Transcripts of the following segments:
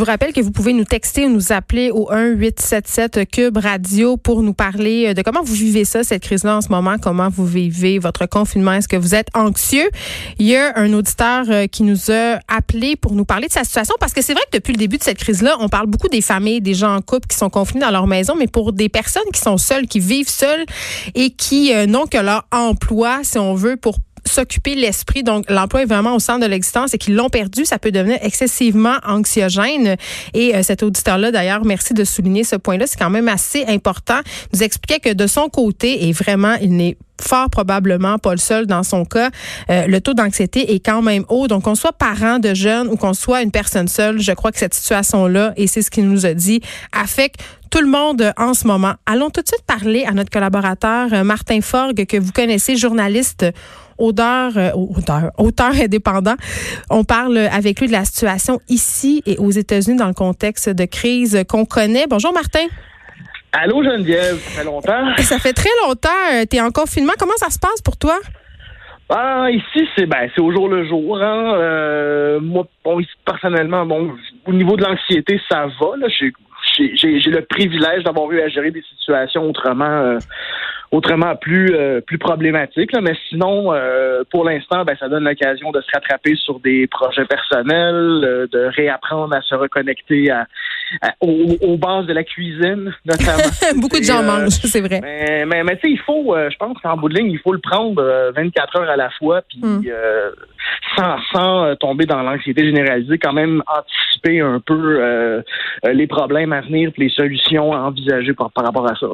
vous rappelle que vous pouvez nous texter ou nous appeler au 1-877 Cube Radio pour nous parler euh, de comment vous vivez ça, cette crise-là en ce moment, comment vous vivez votre confinement. Est-ce que vous êtes anxieux? Il y a un auditeur euh, qui nous a appelé pour nous parler de sa situation parce que c'est vrai que depuis le début de cette crise-là, on parle beaucoup des familles, des gens en couple qui sont confinés dans leur maison, mais pour des personnes qui sont seules, qui vivent seules et qui euh, n'ont que leur emploi, si on veut, pour s'occuper l'esprit. Donc, l'emploi est vraiment au centre de l'existence et qu'ils l'ont perdu, ça peut devenir excessivement anxiogène. Et euh, cet auditeur-là, d'ailleurs, merci de souligner ce point-là. C'est quand même assez important. Il nous expliquait que de son côté, et vraiment, il n'est fort probablement pas le seul dans son cas, euh, le taux d'anxiété est quand même haut. Donc, qu'on soit parent de jeunes ou qu'on soit une personne seule, je crois que cette situation-là, et c'est ce qu'il nous a dit, affecte tout le monde en ce moment. Allons tout de suite parler à notre collaborateur euh, Martin Forgue, que vous connaissez, journaliste auteur, euh, auteur, indépendant. On parle avec lui de la situation ici et aux États-Unis dans le contexte de crise qu'on connaît. Bonjour Martin. Allô Geneviève, ça fait longtemps. Ça fait très longtemps. Tu es en confinement. Comment ça se passe pour toi? Ah, ici, c'est ben, c'est au jour le jour. Hein. Euh, moi, bon, personnellement, bon, au niveau de l'anxiété, ça va. Là. J'ai, le privilège d'avoir eu à gérer des situations autrement euh, autrement plus euh, plus problématique. Là. Mais sinon, euh, pour l'instant, ben, ça donne l'occasion de se rattraper sur des projets personnels, euh, de réapprendre à se reconnecter à, aux, bases de la cuisine, notamment. Beaucoup de gens mangent, c'est vrai. Mais, mais, mais tu sais, il faut, je pense qu'en bout de ligne, il faut le prendre 24 heures à la fois, puis hmm. sans, sans tomber dans l'anxiété généralisée, quand même anticiper un peu les problèmes à venir, puis les solutions à envisager par, par rapport à ça.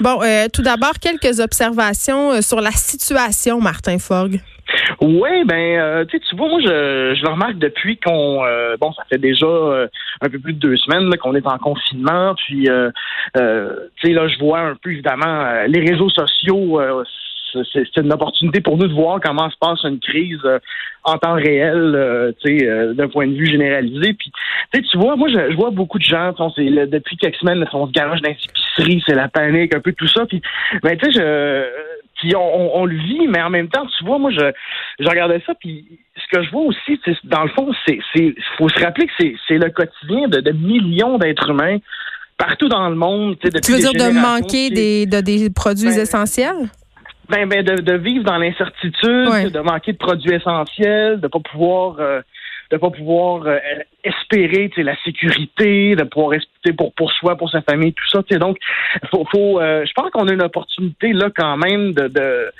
Bon, tout d'abord, quel quelques observations euh, sur la situation, Martin Fogg. Oui, ben, euh, tu vois, moi, je, je le remarque depuis qu'on, euh, bon, ça fait déjà un peu plus de deux semaines qu'on est en confinement, puis, tu sais, là, je vois un peu évidemment les réseaux sociaux c'est une opportunité pour nous de voir comment se passe une crise euh, en temps réel, euh, tu sais, euh, d'un point de vue généralisé. Puis, tu vois, moi, je, vois beaucoup de gens, c'est depuis quelques semaines, on se garage dans les c'est la panique, un peu tout ça. Puis, ben, tu sais, je, on, le vit, mais en même temps, tu vois, moi, je, je regardais ça, puis ce que je vois aussi, dans le fond, c'est, c'est, faut se rappeler que c'est, le quotidien de, millions d'êtres humains partout dans le monde. Tu veux dire de manquer des, de, des produits ben, essentiels? Ben, ben de, de vivre dans l'incertitude, de manquer de produits essentiels, de pas pouvoir euh, de pas pouvoir euh, espérer la sécurité, de pouvoir espérer pour pour soi, pour sa famille, tout ça. Donc, faut, faut euh, je pense qu'on a une opportunité là quand même de de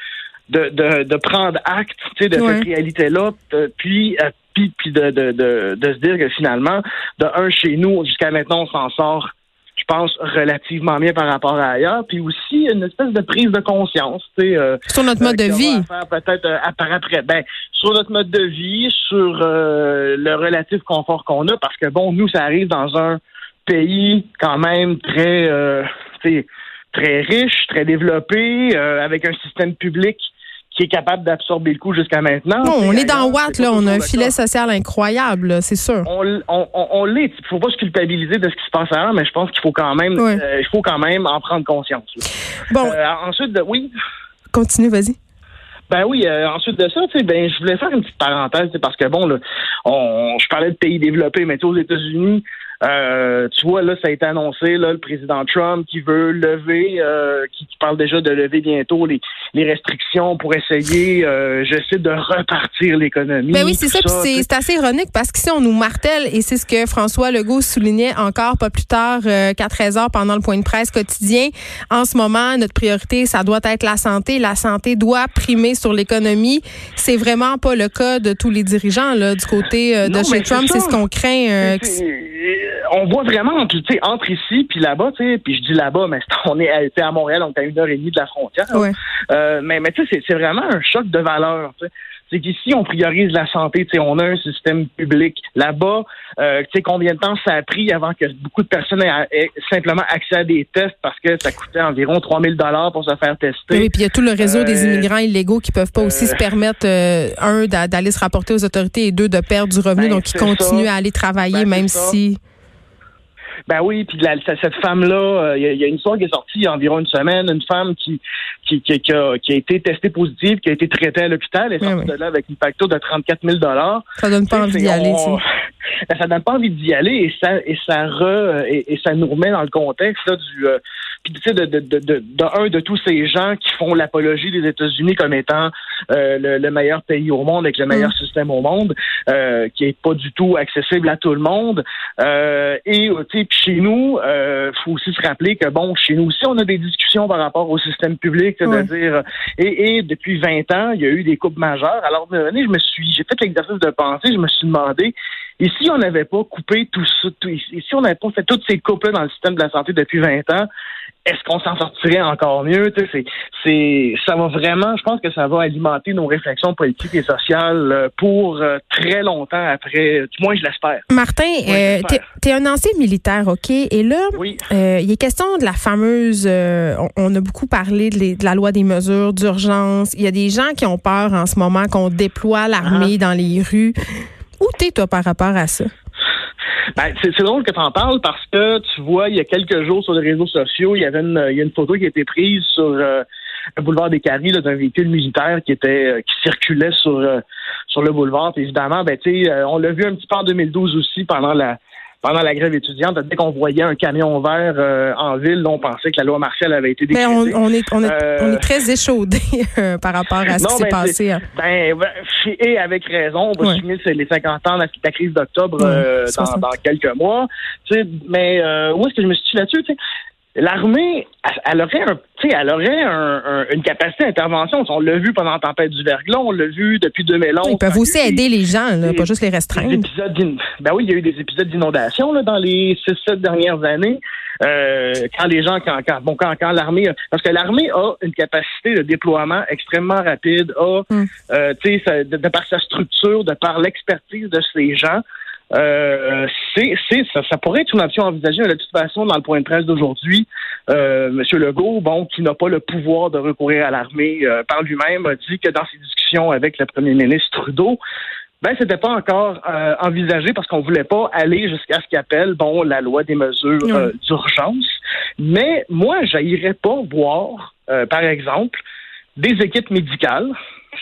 de, de, de prendre acte de cette réalité-là, puis puis, puis de, de, de, de se dire que finalement, de un chez nous, jusqu'à maintenant, on s'en sort je pense, relativement bien par rapport à ailleurs. Puis aussi, une espèce de prise de conscience. Euh, sur notre mode de vie. Peut-être euh, après. Ben, sur notre mode de vie, sur euh, le relatif confort qu'on a, parce que bon, nous, ça arrive dans un pays quand même très, euh, très riche, très développé, avec un système public qui est capable d'absorber le coup jusqu'à maintenant. on est dans Watt, là. On a un filet social incroyable, c'est sûr. On, on, on, l'est. Il faut pas se culpabiliser de ce qui se passe ailleurs, mais je pense qu'il faut quand même, euh, il faut quand même en prendre conscience. Bon. Euh, ensuite, oui? Continue, vas-y. Ben oui, euh, ensuite de ça, tu sais, ben je voulais faire une petite parenthèse, parce que bon, là, on, je parlais de pays développés, mais aux États-Unis, euh, tu vois, là, ça a été annoncé, là, le président Trump qui veut lever, euh, qui, parle déjà de lever bientôt les, les restrictions pour essayer, euh, je sais, de repartir l'économie. Ben oui, c'est ça, c'est assez ironique parce qu'ici, on nous martèle, et c'est ce que François Legault soulignait encore pas plus tard qu'à 13 heures pendant le point de presse quotidien. En ce moment, notre priorité, ça doit être la santé. La santé doit primer sur l'économie. C'est vraiment pas le cas de tous les dirigeants, là, du côté de chez Trump. C'est ce qu'on craint on voit vraiment entre, entre ici puis là-bas, puis je dis là-bas, mais on est à, à Montréal, on est à une heure et demie de la frontière. Euh, mais mais tu sais, c'est vraiment un choc de valeur. C'est qu'ici, on priorise la santé. sais, on a un système public. Là-bas, euh, tu sais, combien de temps ça a pris avant que beaucoup de personnes aient, simplement accès à des tests parce que ça coûtait environ 3000 dollars pour se faire tester. Oui, puis il y a tout le réseau des euh, immigrants illégaux qui peuvent pas aussi se permettre, un, d'aller se rapporter aux autorités et deux, de perdre du revenu. Ben, donc, ils continuent à aller travailler, ben, même si... Ben oui, puis cette femme-là, il y, a une histoire qui est sortie il y a environ une semaine, une femme qui qui, qui, a, été testée positive, qui a été traitée à l'hôpital, et sortie de là avec une facture de 34 000 Ça donne pas envie d'y aller, ça donne pas envie d'y aller et ça et ça re, et, ça nous remet dans le contexte là, du euh, puis tu sais de, de, de, de, un de tous ces gens qui font l'apologie des États-Unis comme étant euh, le, meilleur pays au monde avec le meilleur mm. système au monde, euh, qui est pas du tout accessible à tout le monde. et tu sais chez nous, euh, faut aussi se rappeler que bon chez nous aussi on a des discussions par rapport au système public, c'est-à-dire et, et depuis 20 ans il y a eu des coupes majeures. Alors je me suis j'ai fait l'exercice de penser, je me suis demandé et si on n'avait pas coupé tout ça, et si on n'avait pas fait toutes ces coupes dans le système de la santé depuis 20 ans, est-ce qu'on s'en sortirait encore mieux? C'est, c'est, ça va vraiment, je pense que ça va alimenter nos réflexions politiques et sociales euh, pour euh, très longtemps après, du moins je l'espère. Martin, euh, tu es un ancien militaire, OK? Et là, il est question de la fameuse, on, a beaucoup parlé de, la loi des mesures d'urgence. Il y a des gens qui ont peur en ce moment qu'on déploie l'armée ah. dans les rues. Où t'es, toi, par rapport à ça? Ben, c'est, drôle que tu en parles parce que tu vois, il y a quelques jours sur les réseaux sociaux, il y avait une, il y a une photo qui a été prise sur euh, le boulevard des Caries d'un véhicule militaire qui était euh, qui circulait sur euh, sur le boulevard. évidemment, ben tu on l'a vu un petit peu en 2012 aussi pendant la pendant la grève étudiante, dès qu'on voyait un camion vert euh, en ville, on pensait que la loi martiale avait été décrétée. Mais on, on, est, on, est, on est euh, très échaudé euh, par rapport à ce qui s'est ben, passé. Hein. Ben, et avec raison, on va ouais. les 50 ans de la, crise d'octobre dans, dans, quelques mois. mais où est-ce que je me suis là-dessus? L'armée, elle aurait, un, elle aurait un, une capacité d'intervention. On l'a vu pendant la tempête du verglas, on l'a vu depuis 2011. Ils peuvent aussi aider les gens, là, pas juste les restreindre. Ben oui, il y a eu des épisodes d'inondation dans les 6-7 dernières années. Euh, quand les gens, quand, quand bon, quand, quand l'armée, parce que l'armée a une capacité de déploiement extrêmement rapide, a, hum. euh, tu sais, de, de par sa structure, de par l'expertise de ces gens, euh, c'est, c'est, ça, ça, pourrait être une option envisagée, mais de toute façon, dans le point de presse d'aujourd'hui, euh, M. Legault, bon, qui n'a pas le pouvoir de recourir à l'armée, euh, par lui-même, a dit que dans ses discussions avec le premier ministre Trudeau, ben, c'était pas encore euh, envisagé parce qu'on voulait pas aller jusqu'à ce qu'appelle, bon, la loi des mesures euh, d'urgence. Mais moi, j'irais pas voir, par exemple, des équipes médicales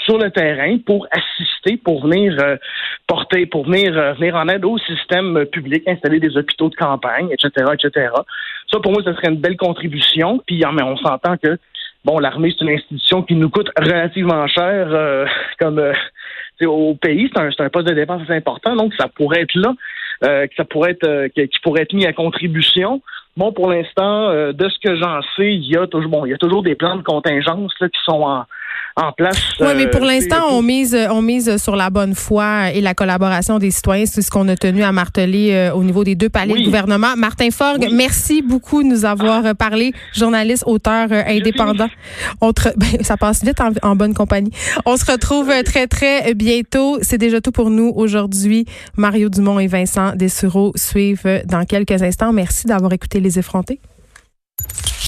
sur le terrain pour assister, pour venir euh, porter, pour venir euh, venir en aide au système public, installer des hôpitaux de campagne, etc., etc. Ça, pour moi, ce serait une belle contribution. Puis, mais on s'entend que bon, l'armée, c'est une institution qui nous coûte relativement cher, euh, comme au pays, c'est un, un, poste de dépense assez important, donc ça pourrait être là, que ça pourrait être, qui pourrait être mis à contribution. Bon, pour l'instant, de ce que j'en sais, il y a toujours, bon, il y a toujours des plans de contingence là, qui sont en, en place. Oui, mais pour euh, l'instant, on mise, on mise sur la bonne foi et la collaboration des citoyens. C'est ce qu'on a tenu à marteler euh, au niveau des deux paliers du gouvernement. Martin Forgue, merci beaucoup de nous avoir ah. parlé. Journaliste, auteur euh, indépendant. On ben, ça passe vite en, bonne compagnie. On se retrouve très, très bientôt. C'est déjà tout pour nous aujourd'hui. Mario Dumont et Vincent Dessureau suivent dans quelques instants. Merci d'avoir écouté Les Effrontés.